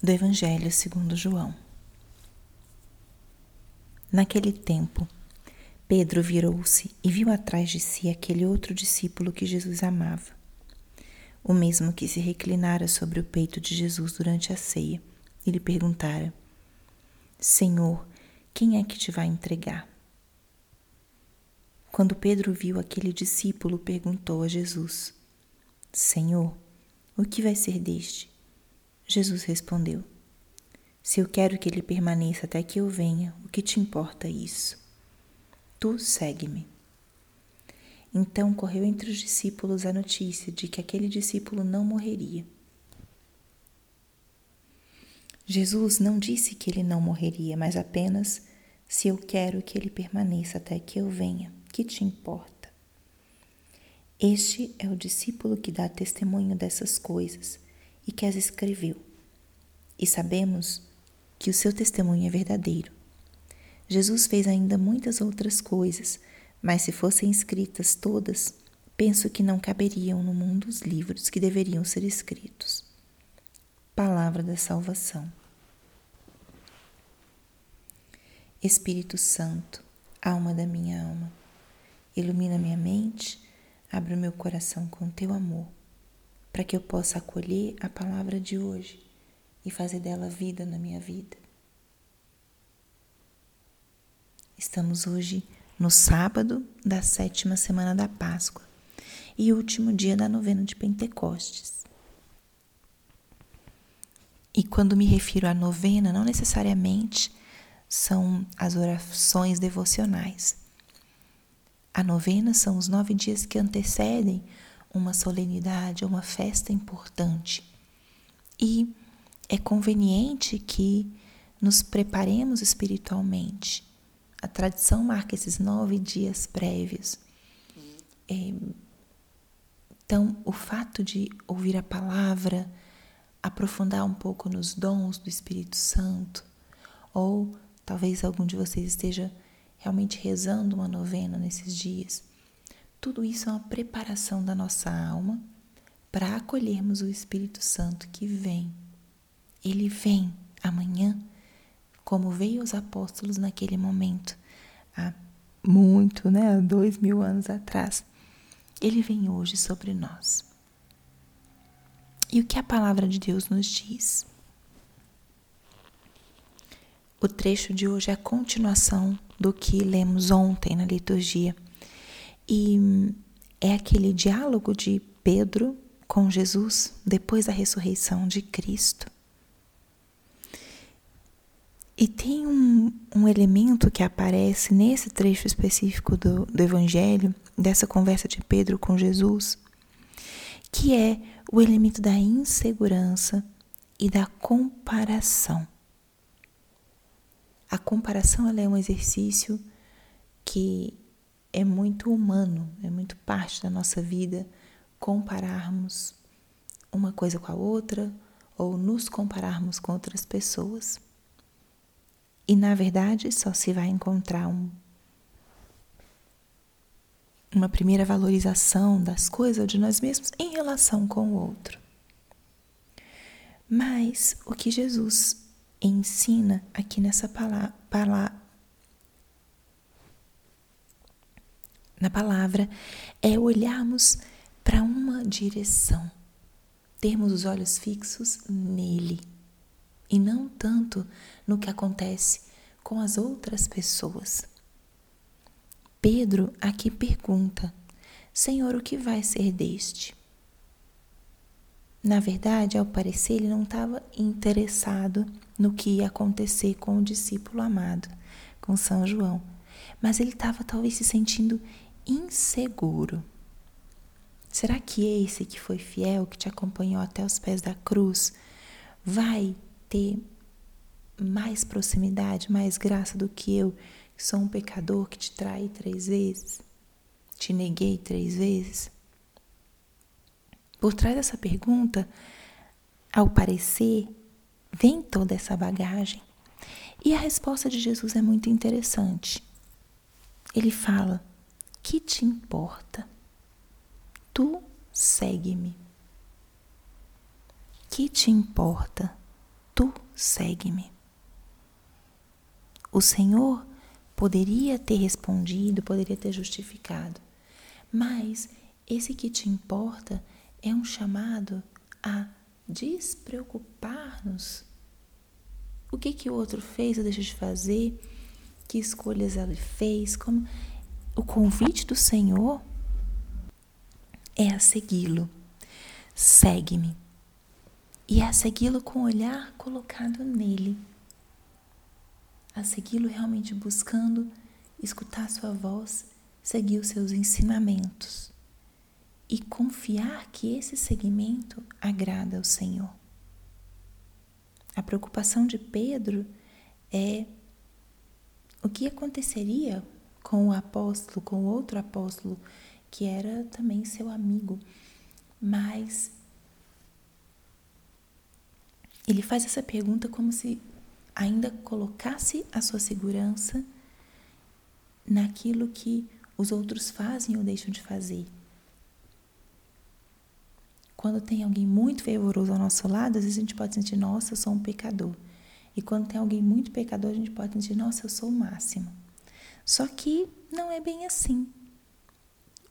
do Evangelho segundo João. Naquele tempo, Pedro virou-se e viu atrás de si aquele outro discípulo que Jesus amava, o mesmo que se reclinara sobre o peito de Jesus durante a ceia, e lhe perguntara: Senhor, quem é que te vai entregar? Quando Pedro viu aquele discípulo, perguntou a Jesus: Senhor, o que vai ser deste? Jesus respondeu: Se eu quero que ele permaneça até que eu venha, o que te importa isso? Tu segue-me. Então correu entre os discípulos a notícia de que aquele discípulo não morreria. Jesus não disse que ele não morreria, mas apenas se eu quero que ele permaneça até que eu venha, que te importa? Este é o discípulo que dá testemunho dessas coisas e que as escreveu. E sabemos que o seu testemunho é verdadeiro. Jesus fez ainda muitas outras coisas, mas se fossem escritas todas, penso que não caberiam no mundo os livros que deveriam ser escritos. Palavra da Salvação. Espírito Santo, alma da minha alma, ilumina minha mente, abre o meu coração com teu amor para que eu possa acolher a palavra de hoje e fazer dela vida na minha vida. Estamos hoje no sábado da sétima semana da Páscoa e último dia da novena de Pentecostes. E quando me refiro à novena, não necessariamente são as orações devocionais. A novena são os nove dias que antecedem uma solenidade, uma festa importante. E é conveniente que nos preparemos espiritualmente. A tradição marca esses nove dias prévios. É, então, o fato de ouvir a palavra, aprofundar um pouco nos dons do Espírito Santo, ou talvez algum de vocês esteja realmente rezando uma novena nesses dias, tudo isso é uma preparação da nossa alma para acolhermos o Espírito Santo que vem. Ele vem amanhã, como veio os apóstolos naquele momento, há muito, né, há dois mil anos atrás. Ele vem hoje sobre nós. E o que a palavra de Deus nos diz? O trecho de hoje é a continuação do que lemos ontem na liturgia e é aquele diálogo de Pedro com Jesus depois da ressurreição de Cristo. E tem um, um elemento que aparece nesse trecho específico do, do Evangelho, dessa conversa de Pedro com Jesus, que é o elemento da insegurança e da comparação. A comparação é um exercício que é muito humano, é muito parte da nossa vida compararmos uma coisa com a outra ou nos compararmos com outras pessoas. E na verdade só se vai encontrar um, uma primeira valorização das coisas de nós mesmos em relação com o outro. Mas o que Jesus ensina aqui nessa palavra, na palavra é olharmos para uma direção, termos os olhos fixos nele e não tanto no que acontece com as outras pessoas. Pedro aqui pergunta: Senhor, o que vai ser deste? Na verdade, ao parecer, ele não estava interessado no que ia acontecer com o discípulo amado, com São João, mas ele estava talvez se sentindo inseguro. Será que esse que foi fiel, que te acompanhou até os pés da cruz, vai ter mais proximidade, mais graça do que eu, que sou um pecador que te traí três vezes, te neguei três vezes? Por trás dessa pergunta, ao parecer, vem toda essa bagagem. E a resposta de Jesus é muito interessante. Ele fala: que te importa? Tu segue-me. Que te importa? Segue-me. O Senhor poderia ter respondido, poderia ter justificado, mas esse que te importa é um chamado a despreocupar-nos. O que que o outro fez ou deixou de fazer? Que escolhas ele fez? Como o convite do Senhor é a segui-lo. Segue-me. E a segui-lo com o olhar colocado nele. A segui-lo realmente buscando escutar sua voz, seguir os seus ensinamentos e confiar que esse seguimento agrada ao Senhor. A preocupação de Pedro é o que aconteceria com o apóstolo, com outro apóstolo que era também seu amigo, mas ele faz essa pergunta como se ainda colocasse a sua segurança naquilo que os outros fazem ou deixam de fazer. Quando tem alguém muito fervoroso ao nosso lado, às vezes a gente pode sentir, nossa, eu sou um pecador. E quando tem alguém muito pecador, a gente pode sentir, nossa, eu sou o máximo. Só que não é bem assim.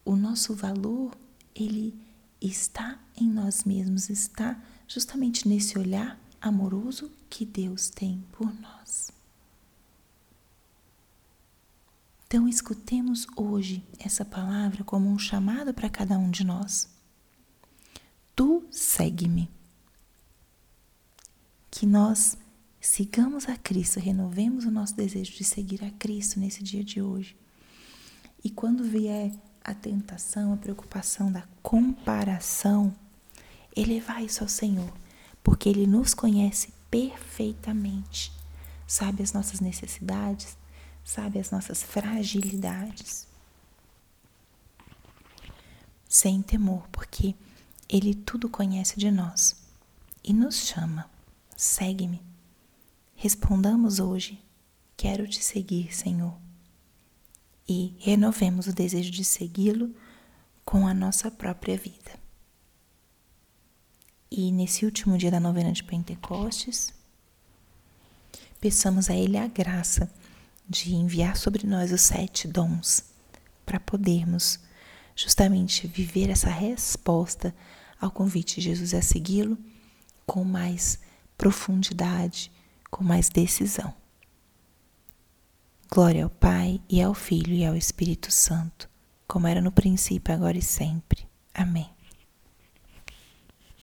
O nosso valor, ele está em nós mesmos, está justamente nesse olhar amoroso que Deus tem por nós. Então, escutemos hoje essa palavra como um chamado para cada um de nós. Tu segue-me. Que nós sigamos a Cristo, renovemos o nosso desejo de seguir a Cristo nesse dia de hoje. E quando vier a tentação, a preocupação da comparação, elevar isso ao Senhor, porque Ele nos conhece perfeitamente, sabe as nossas necessidades, sabe as nossas fragilidades. Sem temor, porque ele tudo conhece de nós e nos chama. Segue-me. Respondamos hoje: Quero te seguir, Senhor. E renovemos o desejo de segui-lo com a nossa própria vida. E nesse último dia da novena de Pentecostes, peçamos a Ele a graça de enviar sobre nós os sete dons para podermos justamente viver essa resposta ao convite de Jesus a segui-lo com mais profundidade, com mais decisão. Glória ao Pai e ao Filho e ao Espírito Santo, como era no princípio, agora e sempre. Amém.